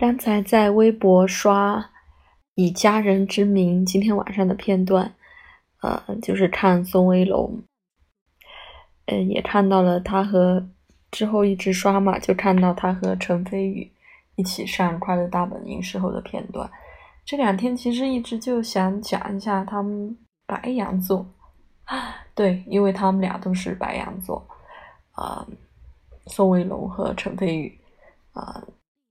刚才在微博刷以家人之名今天晚上的片段，呃，就是看宋威龙，嗯，也看到了他和之后一直刷嘛，就看到他和陈飞宇一起上《快乐大本营》时候的片段。这两天其实一直就想讲一下他们白羊座，对，因为他们俩都是白羊座，啊，宋威龙和陈飞宇，啊。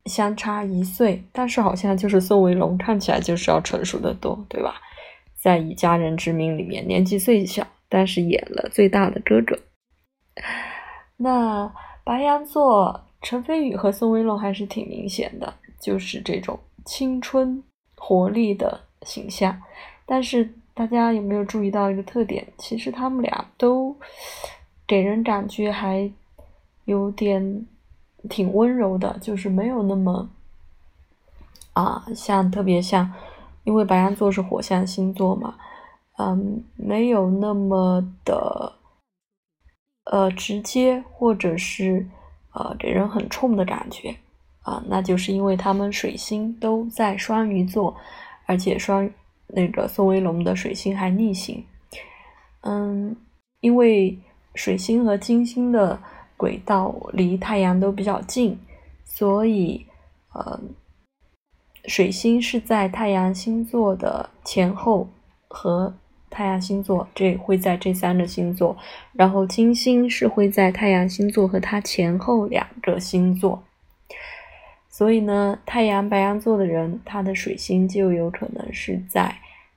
相差一岁，但是好像就是宋威龙看起来就是要成熟的多，对吧？在《以家人之名》里面，年纪最小，但是演了最大的哥哥。那白羊座陈飞宇和宋威龙还是挺明显的，就是这种青春活力的形象。但是大家有没有注意到一个特点？其实他们俩都给人感觉还有点。挺温柔的，就是没有那么啊，像特别像，因为白羊座是火象星座嘛，嗯，没有那么的呃直接，或者是呃给人很冲的感觉啊，那就是因为他们水星都在双鱼座，而且双那个宋威龙的水星还逆行，嗯，因为水星和金星的。轨道离太阳都比较近，所以，呃，水星是在太阳星座的前后和太阳星座，这会在这三个星座，然后金星是会在太阳星座和它前后两个星座，所以呢，太阳白羊座的人，他的水星就有可能是在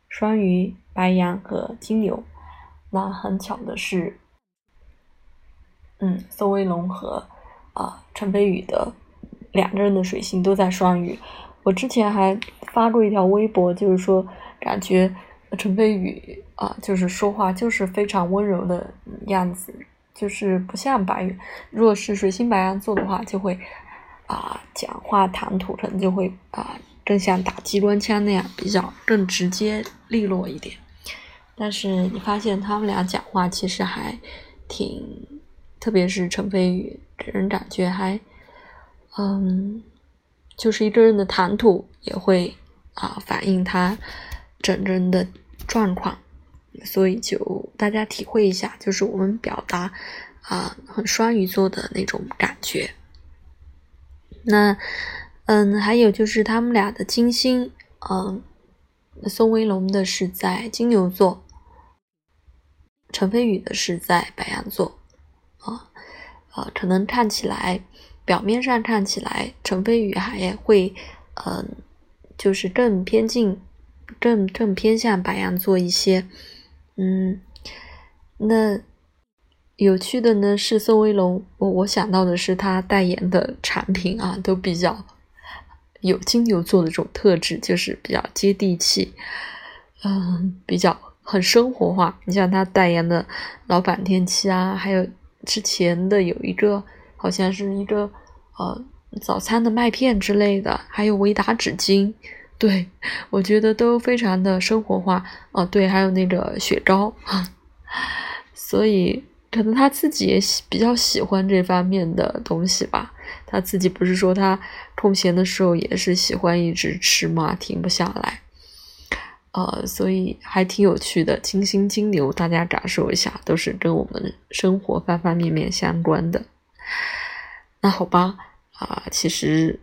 双鱼、白羊和金牛。那很巧的是。嗯，宋威龙和啊陈飞宇的两个人的水星都在双鱼。我之前还发过一条微博，就是说感觉陈飞宇啊，就是说话就是非常温柔的样子，就是不像白羊。如果是水星白羊座的话，就会啊讲话谈吐可能就会啊更像打机关枪那样，比较更直接利落一点。但是你发现他们俩讲话其实还挺。特别是陈飞宇，给人感觉还，嗯，就是一个人的谈吐也会啊反映他整个人的状况，所以就大家体会一下，就是我们表达啊很双鱼座的那种感觉。那嗯，还有就是他们俩的金星，嗯，宋威龙的是在金牛座，陈飞宇的是在白羊座。啊，可能看起来，表面上看起来，陈飞宇还会，嗯，就是更偏近，更更偏向白羊座一些，嗯，那有趣的呢是宋威龙，我我想到的是他代言的产品啊，都比较有金牛座的这种特质，就是比较接地气，嗯，比较很生活化。你像他代言的老板电器啊，还有。之前的有一个，好像是一个呃早餐的麦片之类的，还有维达纸巾，对我觉得都非常的生活化哦。对，还有那个雪糕，所以可能他自己也喜比较喜欢这方面的东西吧。他自己不是说他空闲的时候也是喜欢一直吃嘛，停不下来。呃，所以还挺有趣的。金星金牛，大家感受一下，都是跟我们生活方方面面相关的。那好吧，啊，其实，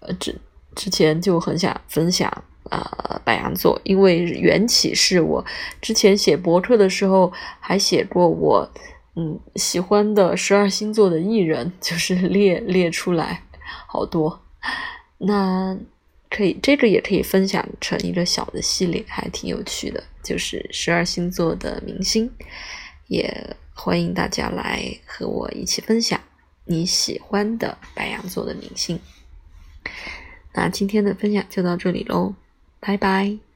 呃，之之前就很想分享啊，白羊座，因为缘起是我之前写博客的时候，还写过我嗯喜欢的十二星座的艺人，就是 列列出来好多。那。可以，这个也可以分享成一个小的系列，还挺有趣的。就是十二星座的明星，也欢迎大家来和我一起分享你喜欢的白羊座的明星。那今天的分享就到这里喽，拜拜。